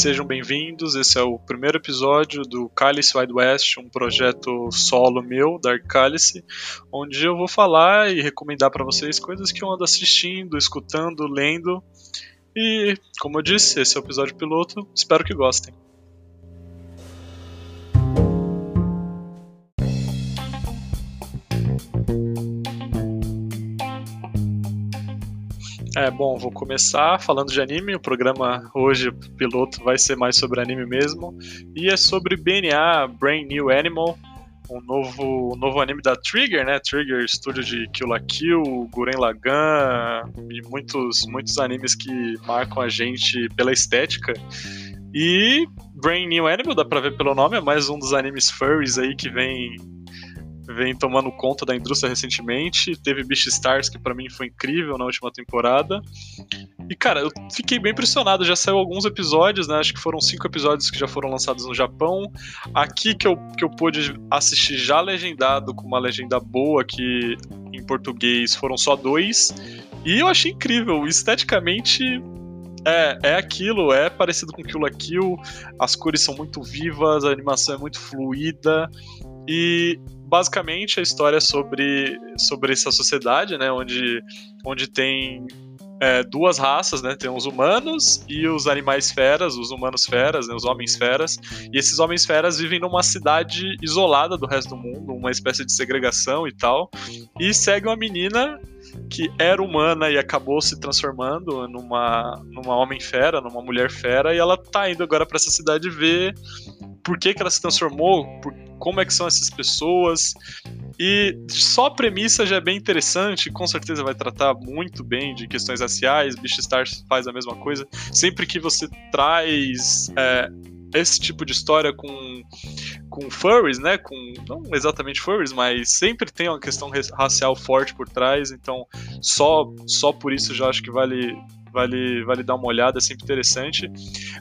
sejam bem-vindos. Esse é o primeiro episódio do Cálice Wide West, um projeto solo meu, Dark Cálice, onde eu vou falar e recomendar para vocês coisas que eu ando assistindo, escutando, lendo. E, como eu disse, esse é o episódio piloto. Espero que gostem. É, bom, vou começar falando de anime. O programa hoje, piloto, vai ser mais sobre anime mesmo. E é sobre BNA, Brain New Animal, um novo, um novo anime da Trigger, né? Trigger, estúdio de Kill la Kill, Guren Lagann e muitos, muitos animes que marcam a gente pela estética. E Brain New Animal, dá pra ver pelo nome, é mais um dos animes furries aí que vem vem tomando conta da indústria recentemente. Teve Beast Stars, que para mim foi incrível na última temporada. E, cara, eu fiquei bem impressionado. Já saiu alguns episódios, né? Acho que foram cinco episódios que já foram lançados no Japão. Aqui que eu, que eu pude assistir já legendado, com uma legenda boa, que em português foram só dois. E eu achei incrível. Esteticamente, é, é aquilo, é parecido com Kill la Kill, as cores são muito vivas, a animação é muito fluida e basicamente a história é sobre, sobre essa sociedade, né, onde, onde tem é, duas raças, né? Tem os humanos e os animais feras, os humanos feras, né, os homens feras. E esses homens feras vivem numa cidade isolada do resto do mundo, uma espécie de segregação e tal. E segue uma menina que era humana e acabou se transformando numa, numa homem fera, numa mulher fera, e ela tá indo agora para essa cidade ver por que, que ela se transformou, por, como é que são essas pessoas. E só a premissa já é bem interessante, com certeza vai tratar muito bem de questões raciais, Beastars faz a mesma coisa. Sempre que você traz é, esse tipo de história com, com furries, né? Com, não exatamente furries, mas sempre tem uma questão racial forte por trás, então só, só por isso já acho que vale vale, vale dar uma olhada, é sempre interessante.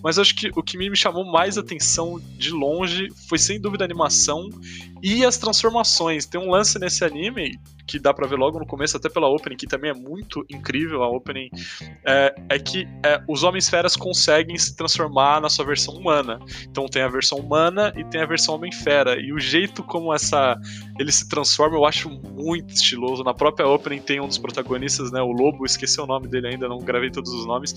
Mas acho que o que me chamou mais atenção de longe foi sem dúvida a animação e as transformações. Tem um lance nesse anime que dá para ver logo no começo, até pela opening, que também é muito incrível. A opening é, é que é, os homens feras conseguem se transformar na sua versão humana. Então tem a versão humana e tem a versão homem fera. E o jeito como essa ele se transforma eu acho muito estiloso. Na própria opening tem um dos protagonistas, né, o lobo, esqueci o nome dele ainda, não gravei todos os nomes,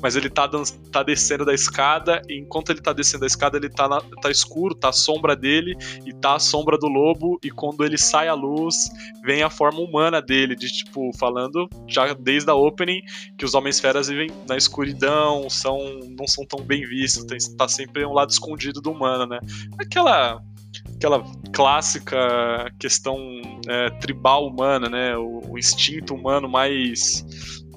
mas ele tá, tá descendo da escada e enquanto ele tá descendo da escada ele tá, na, tá escuro, tá a sombra dele e tá a sombra do lobo e quando ele sai à luz vem a forma humana dele, de tipo, falando já desde a opening que os homens feras vivem na escuridão, são não são tão bem vistos, tem, tá sempre um lado escondido do humano, né? Aquela aquela clássica questão é, tribal humana, né? O, o, instinto humano mais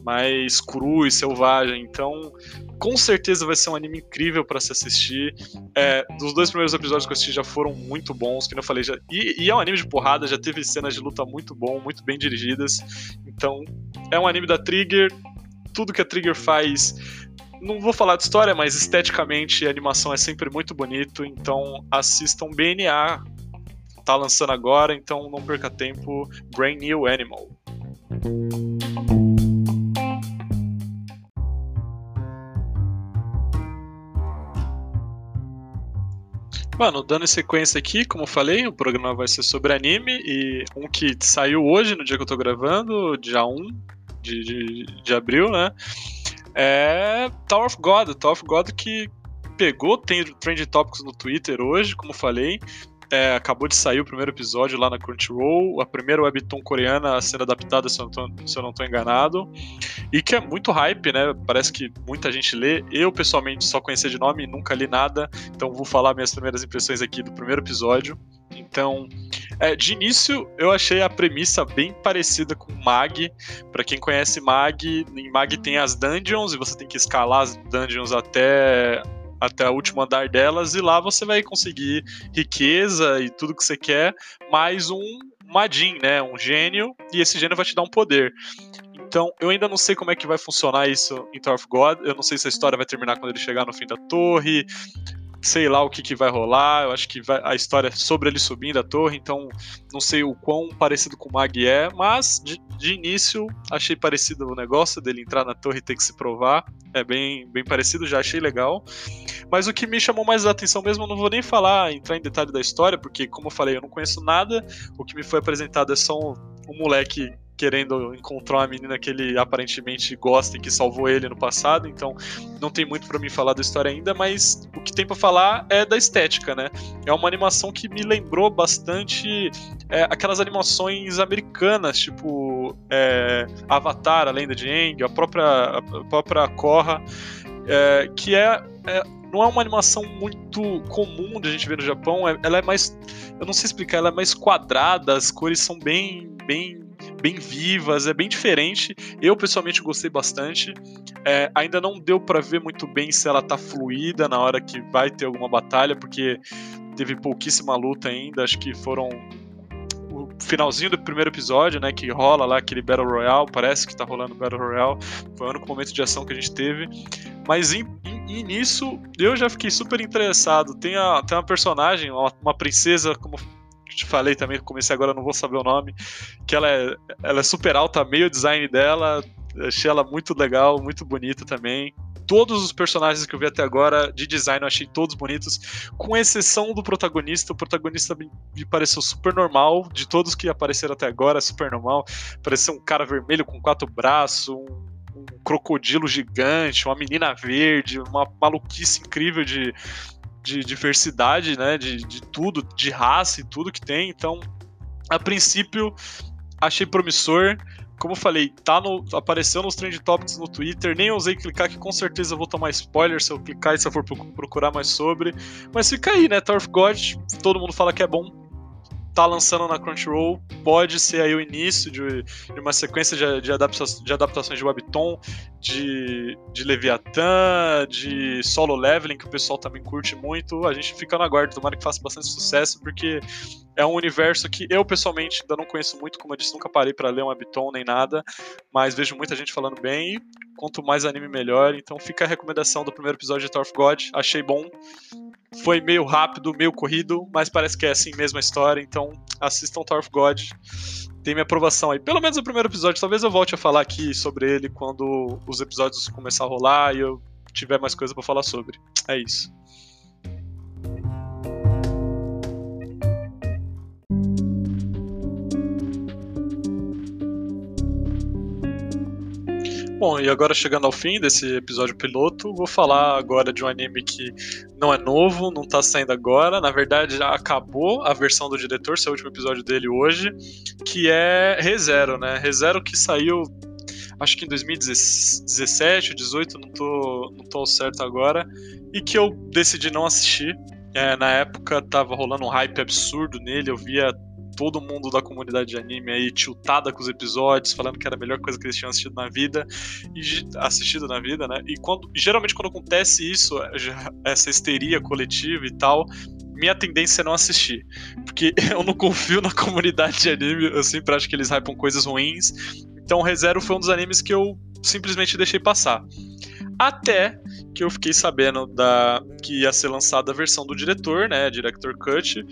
mais cru e selvagem. Então, com certeza vai ser um anime incrível para se assistir. É, dos dois primeiros episódios que eu assisti já foram muito bons, que eu falei já. E, e, é um anime de porrada, já teve cenas de luta muito bom, muito bem dirigidas. Então, é um anime da Trigger. Tudo que a Trigger faz não vou falar de história, mas esteticamente a animação é sempre muito bonito, então assistam BNA, tá lançando agora, então não perca tempo, Brain New Animal. Mano, dando sequência aqui, como eu falei, o programa vai ser sobre anime e um que saiu hoje, no dia que eu tô gravando, dia 1 de, de, de abril, né? É Tower of God. Tower of God que pegou, tem Trend Topics no Twitter hoje, como falei. É, acabou de sair o primeiro episódio lá na Crunchyroll, a primeira webtoon coreana ser adaptada, se eu, não eu tô enganado, e que é muito hype, né? Parece que muita gente lê. Eu, pessoalmente, só conhecia de nome, nunca li nada, então vou falar minhas primeiras impressões aqui do primeiro episódio. Então, é, de início, eu achei a premissa bem parecida com Mag. Para quem conhece Mag, em Mag tem as dungeons e você tem que escalar as dungeons até até o último andar delas e lá você vai conseguir riqueza e tudo que você quer, mais um Madin, né, um gênio, e esse gênio vai te dar um poder. Então, eu ainda não sei como é que vai funcionar isso em Tower of God. Eu não sei se a história vai terminar quando ele chegar no fim da torre sei lá o que, que vai rolar. Eu acho que vai, a história é sobre ele subindo a torre, então não sei o quão parecido com o Mag é, mas de, de, início achei parecido o negócio dele entrar na torre e ter que se provar. É bem, bem parecido, já achei legal. Mas o que me chamou mais a atenção mesmo, eu não vou nem falar, entrar em detalhe da história, porque, como eu falei, eu não conheço nada. O que me foi apresentado é só um, um moleque querendo encontrar uma menina que ele aparentemente gosta e que salvou ele no passado, então não tem muito para mim falar da história ainda, mas o que tem para falar é da estética, né? É uma animação que me lembrou bastante é, aquelas animações americanas, tipo é, Avatar, a Lenda de Aang, a própria, a própria Korra, é, que é, é não é uma animação muito comum de a gente ver no Japão. É, ela é mais, eu não sei explicar, ela é mais quadrada, as cores são bem, bem bem vivas, é bem diferente. Eu pessoalmente gostei bastante. É, ainda não deu para ver muito bem se ela tá fluida na hora que vai ter alguma batalha, porque teve pouquíssima luta ainda. Acho que foram o finalzinho do primeiro episódio, né, que rola lá aquele Battle Royale, parece que tá rolando Battle Royale. Foi o único momento de ação que a gente teve. Mas em, em, nisso eu já fiquei super interessado. Tem, a, tem uma personagem, uma, uma princesa, como te falei também, comecei agora, não vou saber o nome, que ela é, ela é super alta, meio o design dela, achei ela muito legal, muito bonita também. Todos os personagens que eu vi até agora de design eu achei todos bonitos, com exceção do protagonista. O protagonista me, me pareceu super normal, de todos que apareceram até agora, super normal. Pareceu um cara vermelho com quatro braços, um, um crocodilo gigante, uma menina verde, uma maluquice incrível de, de diversidade, né? De, de tudo, de raça e tudo que tem. Então, a princípio, achei promissor. Como eu falei, tá no, apareceu nos Trend Topics no Twitter. Nem ousei clicar, que com certeza eu vou tomar spoiler se eu clicar e se eu for procurar mais sobre. Mas fica aí, né? Of God, todo mundo fala que é bom tá lançando na Crunchyroll pode ser aí o início de, de uma sequência de, de, adapta de, adaptações de Webtoon, de, de Leviathan, de Solo Leveling, que o pessoal também curte muito. A gente fica na guarda, tomara que faça bastante sucesso, porque é um universo que eu pessoalmente ainda não conheço muito, como eu disse, nunca parei para ler um Webtoon nem nada, mas vejo muita gente falando bem e quanto mais anime melhor. Então fica a recomendação do primeiro episódio de Tower of God, achei bom foi meio rápido, meio corrido, mas parece que é assim mesmo a história, então assistam Tower of God. Tem minha aprovação aí. Pelo menos o primeiro episódio. Talvez eu volte a falar aqui sobre ele quando os episódios começar a rolar e eu tiver mais coisa para falar sobre. É isso. Bom, e agora chegando ao fim desse episódio piloto, vou falar agora de um anime que não é novo, não tá saindo agora. Na verdade, já acabou a versão do diretor, seu último episódio dele hoje, que é ReZero, né? ReZero que saiu acho que em 2017, 2018, não tô, não tô certo agora, e que eu decidi não assistir. É, na época tava rolando um hype absurdo nele, eu via todo mundo da comunidade de anime aí tiltada com os episódios, falando que era a melhor coisa que eles tinham assistido na vida, e assistido na vida, né? E quando, geralmente quando acontece isso, essa histeria coletiva e tal, minha tendência é não assistir. Porque eu não confio na comunidade de anime, eu sempre acho que eles hypam coisas ruins. Então, ReZero foi um dos animes que eu simplesmente deixei passar. Até que eu fiquei sabendo da que ia ser lançada a versão do diretor, né, Director Cut,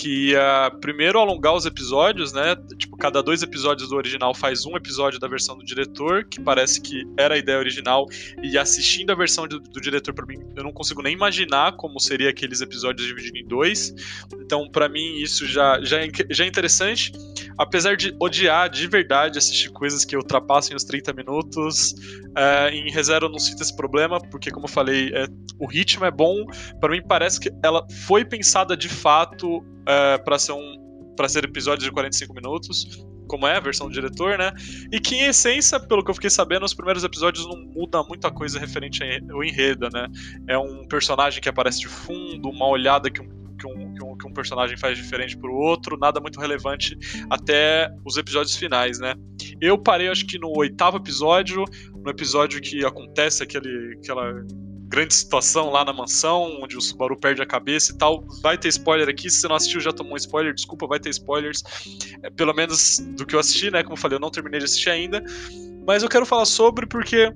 que ia primeiro alongar os episódios, né? Tipo, cada dois episódios do original faz um episódio da versão do diretor, que parece que era a ideia original, e assistindo a versão do, do diretor para mim, eu não consigo nem imaginar como seria aqueles episódios divididos em dois. Então, para mim isso já já é, já é interessante, apesar de odiar de verdade assistir coisas que ultrapassem os 30 minutos, é, em reserva eu não sinto esse problema, porque como eu falei, é, o ritmo é bom. Para mim parece que ela foi pensada de fato é, para ser um para ser episódios de 45 minutos, como é a versão do diretor, né? E que em essência, pelo que eu fiquei sabendo, os primeiros episódios não muda muita coisa referente ao enredo, né? É um personagem que aparece de fundo, uma olhada que um que um, que um, personagem faz diferente pro outro, nada muito relevante até os episódios finais, né? Eu parei, acho que no oitavo episódio, no episódio que acontece aquele, aquela grande situação lá na mansão, onde o Subaru perde a cabeça e tal. Vai ter spoiler aqui, se você não assistiu já tomou um spoiler, desculpa, vai ter spoilers. É, pelo menos do que eu assisti, né? Como eu falei, eu não terminei de assistir ainda. Mas eu quero falar sobre porque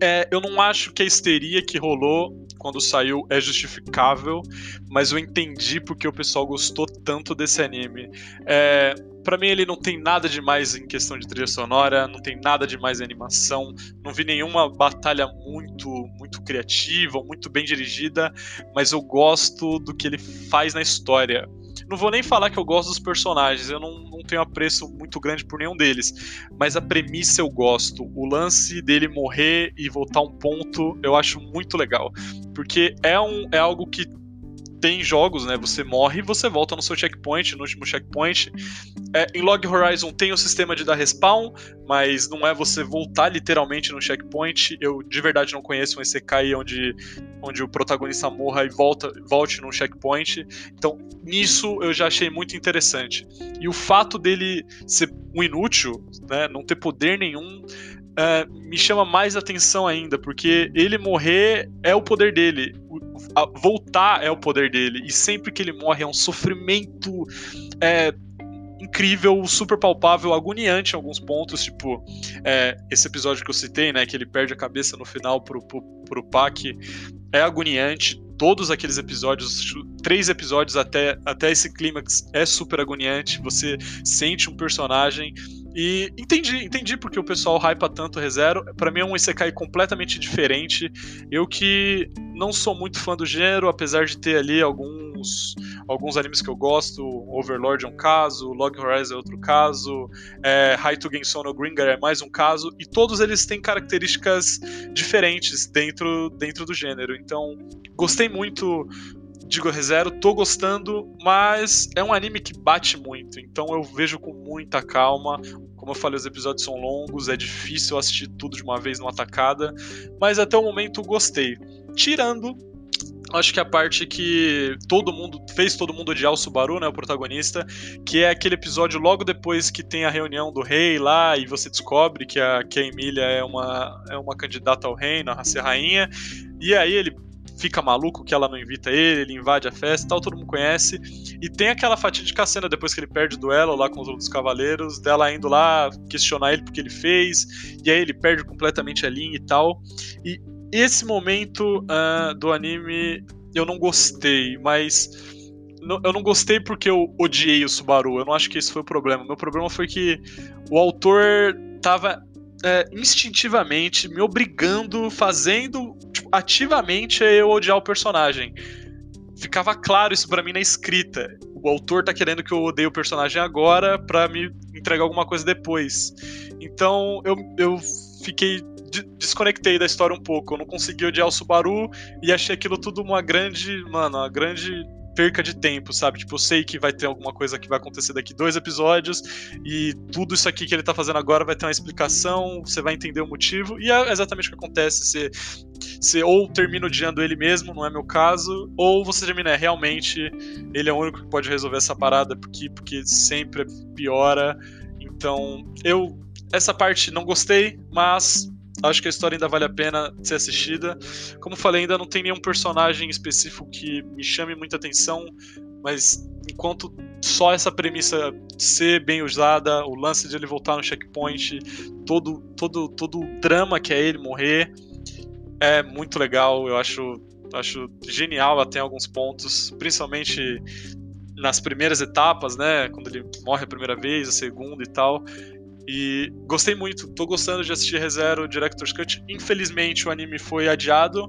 é, eu não acho que a histeria que rolou quando saiu é justificável, mas eu entendi porque o pessoal gostou tanto desse anime. É, para mim ele não tem nada demais em questão de trilha sonora, não tem nada demais em animação, não vi nenhuma batalha muito muito criativa, muito bem dirigida, mas eu gosto do que ele faz na história. Não vou nem falar que eu gosto dos personagens, eu não, não tenho apreço muito grande por nenhum deles, mas a premissa eu gosto. O lance dele morrer e voltar um ponto eu acho muito legal, porque é, um, é algo que tem jogos, né? Você morre e você volta no seu checkpoint, no último checkpoint. É, em Log Horizon tem o sistema de dar respawn, mas não é você voltar literalmente no checkpoint. Eu de verdade não conheço um ECK onde, onde o protagonista morra e volta, volte no checkpoint. Então, nisso eu já achei muito interessante. E o fato dele ser um inútil, né? Não ter poder nenhum. Uh, me chama mais atenção ainda, porque ele morrer é o poder dele voltar é o poder dele. E sempre que ele morre é um sofrimento é, incrível, super palpável, agoniante em alguns pontos. Tipo, é, esse episódio que eu citei, né? Que ele perde a cabeça no final pro, pro, pro Pac. É agoniante. Todos aqueles episódios, três episódios até, até esse clímax, é super agoniante. Você sente um personagem e entendi, entendi porque o pessoal hypa tanto ReZero. Para mim é um Isekai completamente diferente. Eu que não sou muito fã do gênero, apesar de ter ali alguns alguns animes que eu gosto, Overlord é um caso, Log Horizon é outro caso, é, Haito Gensono no Gringar é mais um caso, e todos eles têm características diferentes dentro, dentro do gênero. Então, gostei muito digo ReZero, tô gostando, mas é um anime que bate muito, então eu vejo com muita calma. Como eu falei, os episódios são longos, é difícil assistir tudo de uma vez numa tacada, mas até o momento gostei. Tirando acho que a parte que todo mundo fez todo mundo odiar o Subaru, né, o protagonista, que é aquele episódio logo depois que tem a reunião do rei lá e você descobre que a, que a Emília é uma, é uma candidata ao reino, a ser rainha, e aí ele fica maluco que ela não invita ele, ele invade a festa e tal, todo mundo conhece. E tem aquela fatídica cena depois que ele perde o duelo lá com os outros cavaleiros, dela indo lá questionar ele porque ele fez, e aí ele perde completamente a linha e tal. E esse momento uh, do anime eu não gostei, mas eu não gostei porque eu odiei o Subaru. Eu não acho que esse foi o problema. Meu problema foi que o autor tava é, instintivamente me obrigando, fazendo tipo, ativamente eu odiar o personagem. Ficava claro isso para mim na escrita. O autor tá querendo que eu odeie o personagem agora para me entregar alguma coisa depois. Então eu, eu fiquei desconectei da história um pouco. Eu não consegui odiar o Subaru e achei aquilo tudo uma grande, mano, uma grande perca de tempo, sabe? Tipo, eu sei que vai ter alguma coisa que vai acontecer daqui dois episódios e tudo isso aqui que ele tá fazendo agora vai ter uma explicação, você vai entender o motivo e é exatamente o que acontece. Você, você ou termina odiando ele mesmo, não é meu caso, ou você termina, é, realmente, ele é o único que pode resolver essa parada porque, porque sempre piora. Então, eu essa parte não gostei, mas Acho que a história ainda vale a pena ser assistida. Como falei, ainda não tem nenhum personagem específico que me chame muita atenção, mas enquanto só essa premissa ser bem usada, o lance de ele voltar no checkpoint, todo todo todo o drama que é ele morrer, é muito legal. Eu acho acho genial até em alguns pontos, principalmente nas primeiras etapas, né, quando ele morre a primeira vez, a segunda e tal. E gostei muito, tô gostando de assistir ReZero Director's Cut. Infelizmente o anime foi adiado.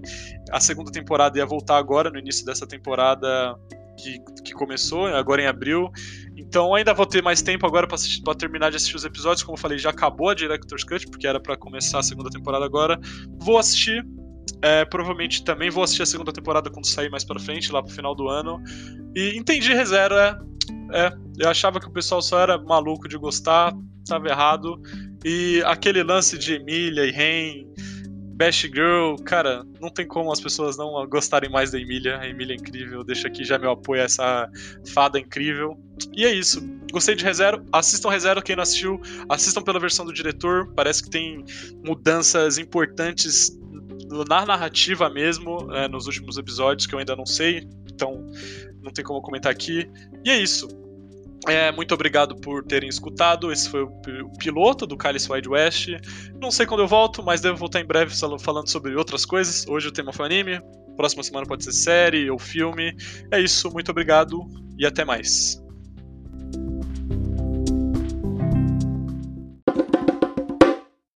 A segunda temporada ia voltar agora, no início dessa temporada que, que começou, agora em abril. Então ainda vou ter mais tempo agora para terminar de assistir os episódios. Como eu falei, já acabou a Director's Cut, porque era para começar a segunda temporada agora. Vou assistir. É, provavelmente também vou assistir a segunda temporada quando sair mais pra frente, lá pro final do ano. E entendi ReZero, é. É, eu achava que o pessoal só era maluco de gostar, estava errado. E aquele lance de Emília e Ren, Best Girl, cara, não tem como as pessoas não gostarem mais da Emília. A Emília é incrível, deixa aqui já meu apoio a essa fada incrível. E é isso. Gostei de ReZero. Assistam ReZero, quem não assistiu, assistam pela versão do diretor. Parece que tem mudanças importantes na narrativa mesmo, é, nos últimos episódios, que eu ainda não sei. Então, não tem como comentar aqui. E é isso. É, muito obrigado por terem escutado. Esse foi o piloto do Cálice Wide West. Não sei quando eu volto, mas devo voltar em breve falando sobre outras coisas. Hoje o tema foi anime. próxima semana pode ser série ou filme. É isso, muito obrigado e até mais.